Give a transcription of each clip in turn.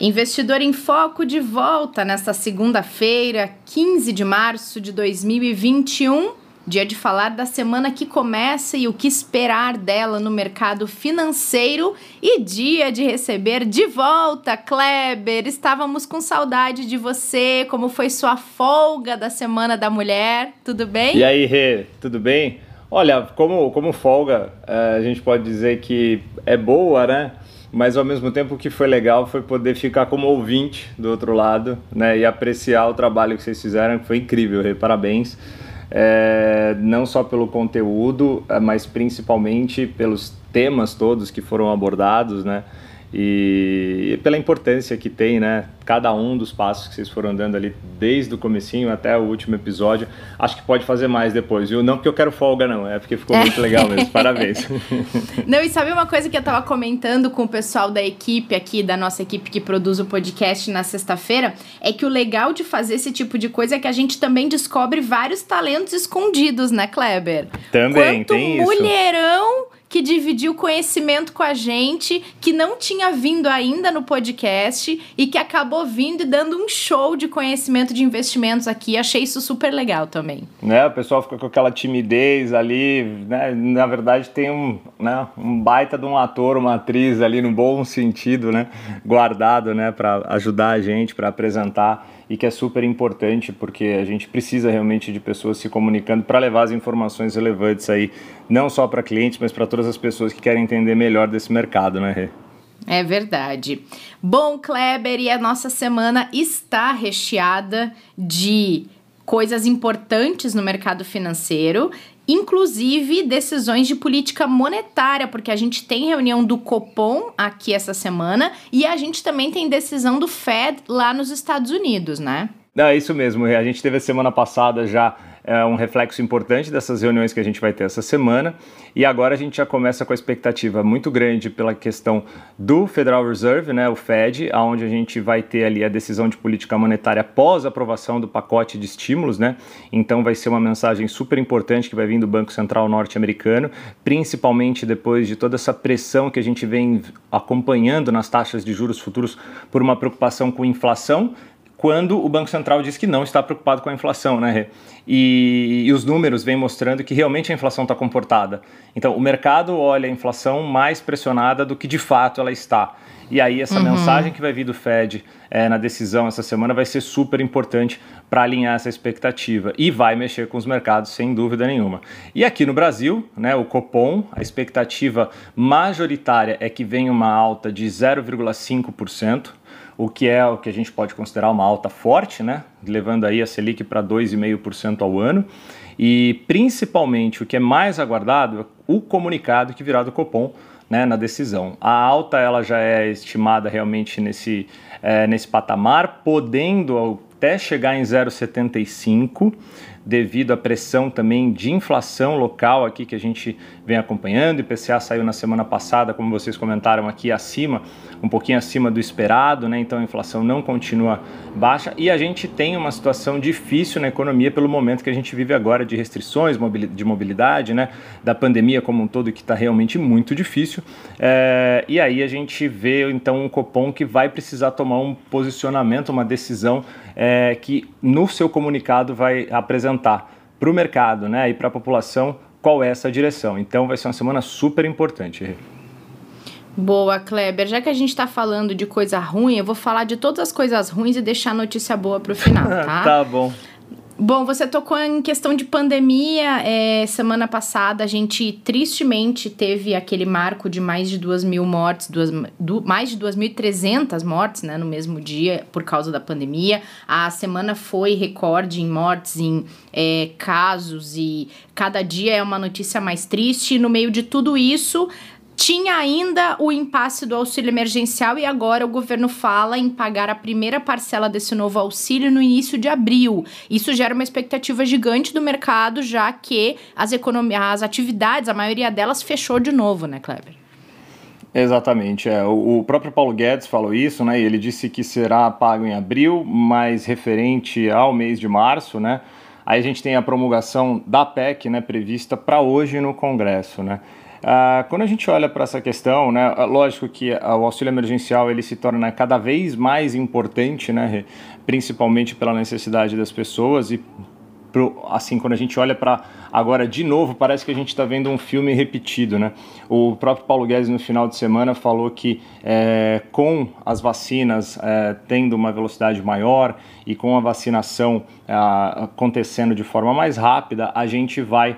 Investidor em Foco de volta nesta segunda-feira, 15 de março de 2021. Dia de falar da semana que começa e o que esperar dela no mercado financeiro. E dia de receber de volta, Kleber. Estávamos com saudade de você. Como foi sua folga da Semana da Mulher? Tudo bem? E aí, Rê, tudo bem? Olha, como, como folga, eh, a gente pode dizer que é boa, né? Mas ao mesmo tempo o que foi legal foi poder ficar como ouvinte do outro lado, né, e apreciar o trabalho que vocês fizeram, que foi incrível, parabéns. É, não só pelo conteúdo, é, mas principalmente pelos temas todos que foram abordados, né? E pela importância que tem, né? Cada um dos passos que vocês foram dando ali desde o comecinho até o último episódio, acho que pode fazer mais depois, viu? Não porque eu quero folga não, é porque ficou muito legal mesmo. Parabéns. Não, e sabe uma coisa que eu tava comentando com o pessoal da equipe aqui, da nossa equipe que produz o podcast na sexta-feira, é que o legal de fazer esse tipo de coisa é que a gente também descobre vários talentos escondidos, né, Kleber? Também, Quanto tem mulherão isso que dividiu conhecimento com a gente, que não tinha vindo ainda no podcast e que acabou vindo e dando um show de conhecimento de investimentos aqui. Achei isso super legal também. Né, o pessoal fica com aquela timidez ali, né? Na verdade tem um, né, um baita de um ator, uma atriz ali no bom sentido, né, guardado, né, para ajudar a gente, para apresentar e que é super importante porque a gente precisa realmente de pessoas se comunicando para levar as informações relevantes aí, não só para clientes, mas para todas as pessoas que querem entender melhor desse mercado, né, Rê? É verdade. Bom, Kleber, e a nossa semana está recheada de coisas importantes no mercado financeiro inclusive decisões de política monetária, porque a gente tem reunião do Copom aqui essa semana e a gente também tem decisão do Fed lá nos Estados Unidos, né? É isso mesmo. A gente teve a semana passada já é um reflexo importante dessas reuniões que a gente vai ter essa semana. E agora a gente já começa com a expectativa muito grande pela questão do Federal Reserve, né, o Fed, aonde a gente vai ter ali a decisão de política monetária após a aprovação do pacote de estímulos, né? Então vai ser uma mensagem super importante que vai vir do Banco Central norte-americano, principalmente depois de toda essa pressão que a gente vem acompanhando nas taxas de juros futuros por uma preocupação com inflação quando o Banco Central diz que não está preocupado com a inflação, né? E, e os números vêm mostrando que realmente a inflação está comportada. Então, o mercado olha a inflação mais pressionada do que de fato ela está. E aí, essa uhum. mensagem que vai vir do Fed é, na decisão essa semana vai ser super importante para alinhar essa expectativa e vai mexer com os mercados, sem dúvida nenhuma. E aqui no Brasil, né, o Copom, a expectativa majoritária é que venha uma alta de 0,5% o que é o que a gente pode considerar uma alta forte, né? levando aí a Selic para 2,5% ao ano. E principalmente o que é mais aguardado é o comunicado que virá do Copom né, na decisão. A alta ela já é estimada realmente nesse, é, nesse patamar, podendo até chegar em 0,75 devido à pressão também de inflação local aqui que a gente vem acompanhando. O IPCA saiu na semana passada, como vocês comentaram aqui, acima, um pouquinho acima do esperado, né? Então a inflação não continua baixa e a gente tem uma situação difícil na economia pelo momento que a gente vive agora de restrições de mobilidade, né? Da pandemia como um todo que está realmente muito difícil. É, e aí a gente vê então um Copom que vai precisar tomar um posicionamento, uma decisão é, que no seu comunicado vai apresentar para o mercado né, e para a população qual é essa direção. Então vai ser uma semana super importante. Boa, Kleber. Já que a gente está falando de coisa ruim, eu vou falar de todas as coisas ruins e deixar a notícia boa para o final, tá? tá bom. Bom, você tocou em questão de pandemia. É, semana passada a gente tristemente teve aquele marco de mais de duas mil mortes, duas, du, mais de 2.300 mortes né, no mesmo dia por causa da pandemia. A semana foi recorde em mortes, em é, casos e cada dia é uma notícia mais triste. E no meio de tudo isso, Tinha ainda o impasse do auxílio emergencial e agora o governo fala em pagar a primeira parcela desse novo auxílio no início de abril. Isso gera uma expectativa gigante do mercado, já que as, as atividades, a maioria delas, fechou de novo, né, Kleber? Exatamente, é. O, próprio Paulo Guedes falou isso, né? Ele disse que será pago em abril, mas referente ao mês de março, né? Aí a gente tem a promulgação da PEC, né, prevista para hoje no Congresso, né? Ah, quando a gente olha para essa questão, né, ah, lógico que o auxílio emergencial ele se torna cada vez mais importante, né, principalmente pela necessidade das pessoas e pro, assim quando a gente olha para agora de novo parece que a gente está vendo um filme repetido, né? O próprio Paulo Guedes no final de semana falou que é, com as vacinas é, tendo uma velocidade maior e com a vacinação é, acontecendo de forma mais rápida, a gente vai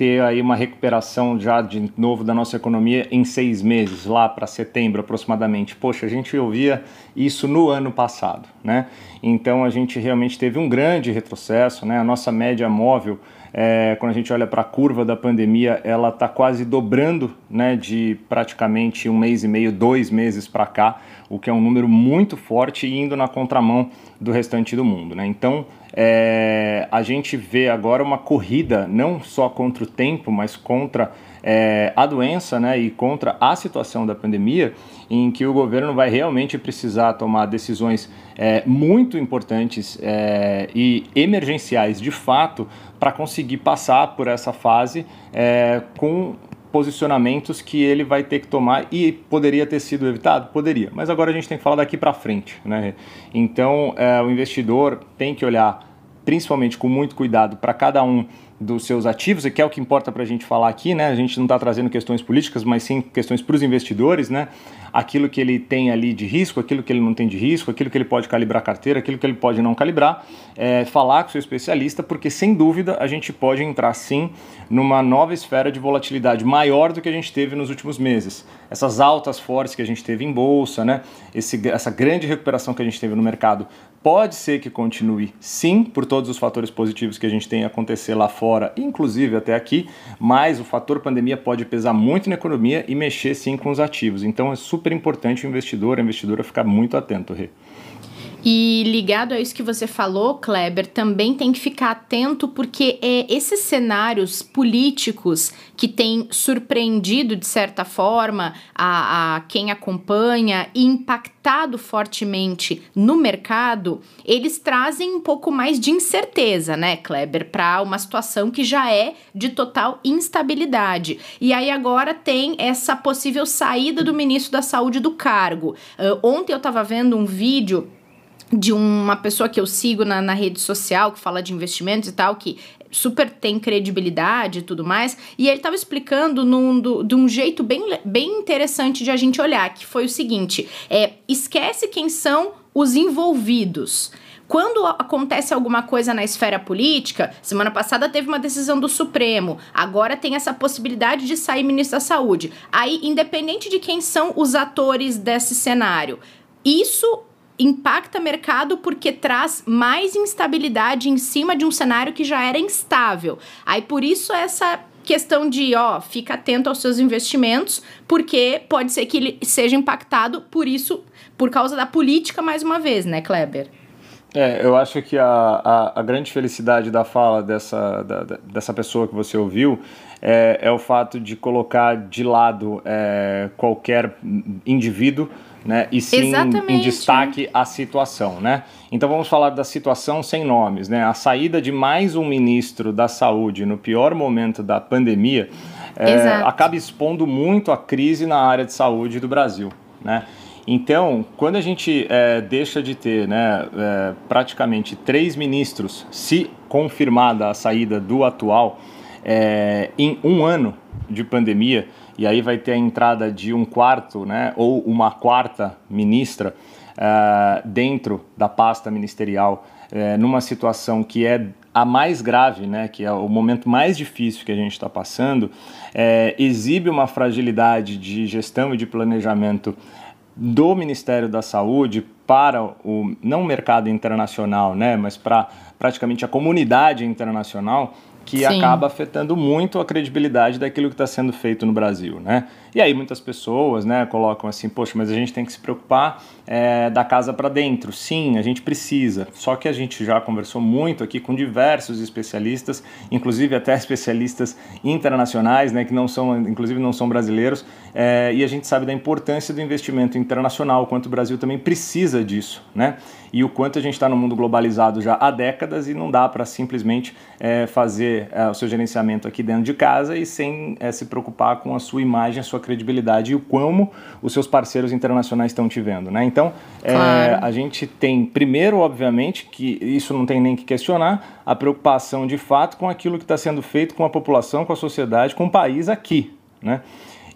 ter aí uma recuperação já de novo da nossa economia em seis meses, lá para setembro aproximadamente. Poxa, a gente ouvia isso no ano passado, né? Então a gente realmente teve um grande retrocesso, né? A nossa média móvel, é, quando a gente olha para a curva da pandemia, ela está quase dobrando, né? De praticamente um mês e meio, dois meses para cá, o que é um número muito forte e indo na contramão do restante do mundo, né? Então é, a gente vê agora uma corrida não só contra o tempo, mas contra é, a doença né, e contra a situação da pandemia, em que o governo vai realmente precisar tomar decisões é, muito importantes é, e emergenciais de fato para conseguir passar por essa fase é, com posicionamentos que ele vai ter que tomar e poderia ter sido evitado? Poderia, mas agora a gente tem que falar daqui para frente. Né? Então, é, o investidor tem que olhar principalmente com muito cuidado para cada um dos seus ativos, e que é o que importa para a gente falar aqui, né? A gente não está trazendo questões políticas, mas sim questões para os investidores, né? Aquilo que ele tem ali de risco, aquilo que ele não tem de risco, aquilo que ele pode calibrar a carteira, aquilo que ele pode não calibrar, é, falar com o seu especialista, porque sem dúvida a gente pode entrar sim numa nova esfera de volatilidade maior do que a gente teve nos últimos meses. Essas altas fortes que a gente teve em bolsa, né? Esse, essa grande recuperação que a gente teve no mercado Pode ser que continue, sim, por todos os fatores positivos que a gente tem acontecer lá fora, inclusive até aqui, mas o fator pandemia pode pesar muito na economia e mexer sim com os ativos. Então é super importante o investidor, a investidora ficar muito atento, Rê. E ligado a isso que você falou, Kleber, também tem que ficar atento porque é, esses cenários políticos que têm surpreendido, de certa forma, a, a quem acompanha e impactado fortemente no mercado, eles trazem um pouco mais de incerteza, né, Kleber, para uma situação que já é de total instabilidade. E aí agora tem essa possível saída do ministro da Saúde do cargo. Uh, ontem eu estava vendo um vídeo de uma pessoa que eu sigo na, na rede social, que fala de investimentos e tal, que super tem credibilidade e tudo mais, e ele estava explicando num, do, de um jeito bem, bem interessante de a gente olhar, que foi o seguinte, é, esquece quem são os envolvidos. Quando acontece alguma coisa na esfera política, semana passada teve uma decisão do Supremo, agora tem essa possibilidade de sair ministro da Saúde. Aí, independente de quem são os atores desse cenário, isso impacta mercado porque traz mais instabilidade em cima de um cenário que já era instável. Aí por isso essa questão de, ó, fica atento aos seus investimentos, porque pode ser que ele seja impactado por isso, por causa da política mais uma vez, né, Kleber? É, eu acho que a, a, a grande felicidade da fala dessa, da, dessa pessoa que você ouviu é, é o fato de colocar de lado é, qualquer indivíduo né? E sim Exatamente. em destaque a situação, né? Então vamos falar da situação sem nomes, né? A saída de mais um ministro da saúde no pior momento da pandemia é, acaba expondo muito a crise na área de saúde do Brasil, né? Então, quando a gente é, deixa de ter né, é, praticamente três ministros, se confirmada a saída do atual, é, em um ano de pandemia, e aí vai ter a entrada de um quarto, né, ou uma quarta ministra uh, dentro da pasta ministerial, uh, numa situação que é a mais grave, né, que é o momento mais difícil que a gente está passando, uh, exibe uma fragilidade de gestão e de planejamento do Ministério da Saúde para o não o mercado internacional, né, mas para praticamente a comunidade internacional que Sim. acaba afetando muito a credibilidade daquilo que está sendo feito no Brasil, né? E aí muitas pessoas né, colocam assim, poxa, mas a gente tem que se preocupar é, da casa para dentro. Sim, a gente precisa. Só que a gente já conversou muito aqui com diversos especialistas, inclusive até especialistas internacionais, né, que não são, inclusive não são brasileiros, é, e a gente sabe da importância do investimento internacional, o quanto o Brasil também precisa disso, né? E o quanto a gente está no mundo globalizado já há décadas e não dá para simplesmente é, fazer o seu gerenciamento aqui dentro de casa e sem se preocupar com a sua imagem, a sua credibilidade e o como os seus parceiros internacionais estão te vendo, né? Então, é, claro. a gente tem, primeiro, obviamente, que isso não tem nem que questionar, a preocupação de fato com aquilo que está sendo feito com a população, com a sociedade, com o país aqui, né?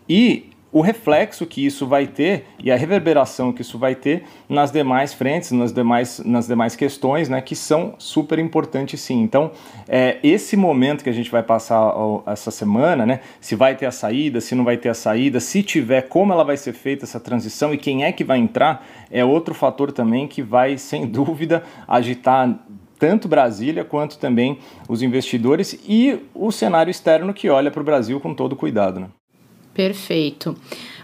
E o reflexo que isso vai ter e a reverberação que isso vai ter nas demais frentes, nas demais, nas demais questões, né, que são super importantes sim. Então, é, esse momento que a gente vai passar essa semana, né, se vai ter a saída, se não vai ter a saída, se tiver, como ela vai ser feita essa transição e quem é que vai entrar, é outro fator também que vai, sem dúvida, agitar tanto Brasília quanto também os investidores e o cenário externo que olha para o Brasil com todo cuidado. Né? Perfeito.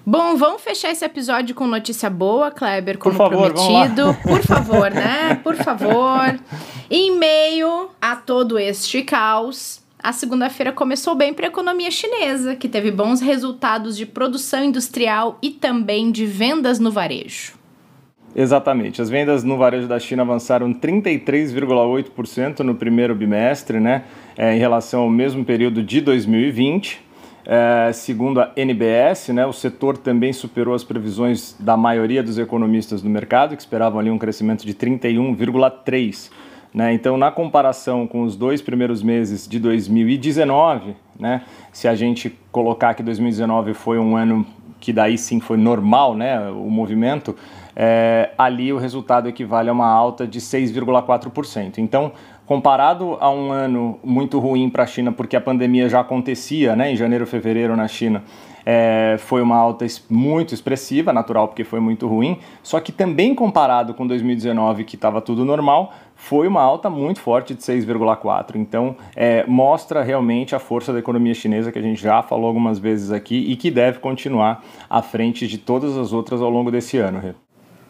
Bom, vamos fechar esse episódio com notícia boa, Kleber, como Por favor, prometido. Por favor, né? Por favor. Em meio a todo este caos, a segunda-feira começou bem para a economia chinesa, que teve bons resultados de produção industrial e também de vendas no varejo. Exatamente. As vendas no varejo da China avançaram 33,8% no primeiro bimestre, né, é, em relação ao mesmo período de 2020. É, segundo a NBS, né, o setor também superou as previsões da maioria dos economistas do mercado, que esperavam ali um crescimento de 31,3%. Né? Então, na comparação com os dois primeiros meses de 2019, né, se a gente colocar que 2019 foi um ano que daí sim foi normal, né, o movimento, é, ali o resultado equivale a uma alta de 6,4%. Então, comparado a um ano muito ruim para a China, porque a pandemia já acontecia né, em janeiro, fevereiro na China, é, foi uma alta muito expressiva, natural porque foi muito ruim, só que também comparado com 2019, que estava tudo normal, foi uma alta muito forte de 6,4. Então, é, mostra realmente a força da economia chinesa que a gente já falou algumas vezes aqui e que deve continuar à frente de todas as outras ao longo desse ano.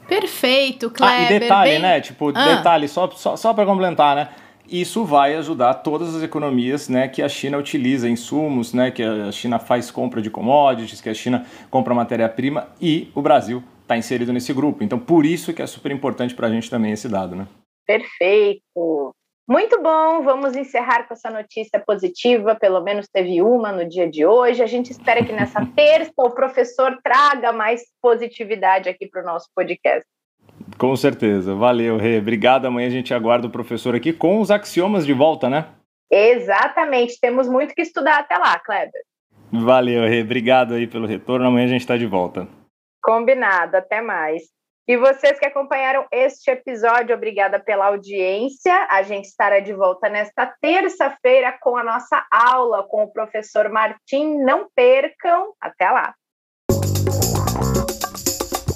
Perfeito, Kleber. Ah, e detalhe, bem... né? Tipo, ah. detalhe, só, só, só para complementar, né? Isso vai ajudar todas as economias né, que a China utiliza, insumos, né, que a China faz compra de commodities, que a China compra matéria-prima e o Brasil está inserido nesse grupo. Então, por isso que é super importante para a gente também esse dado. Né? Perfeito. Muito bom, vamos encerrar com essa notícia positiva, pelo menos teve uma no dia de hoje. A gente espera que nessa terça o professor traga mais positividade aqui para o nosso podcast. Com certeza. Valeu, Rê. Obrigado. Amanhã a gente aguarda o professor aqui com os axiomas de volta, né? Exatamente. Temos muito que estudar até lá, Kleber. Valeu, Rê. Obrigado aí pelo retorno. Amanhã a gente está de volta. Combinado. Até mais. E vocês que acompanharam este episódio, obrigada pela audiência. A gente estará de volta nesta terça-feira com a nossa aula com o professor Martim. Não percam. Até lá.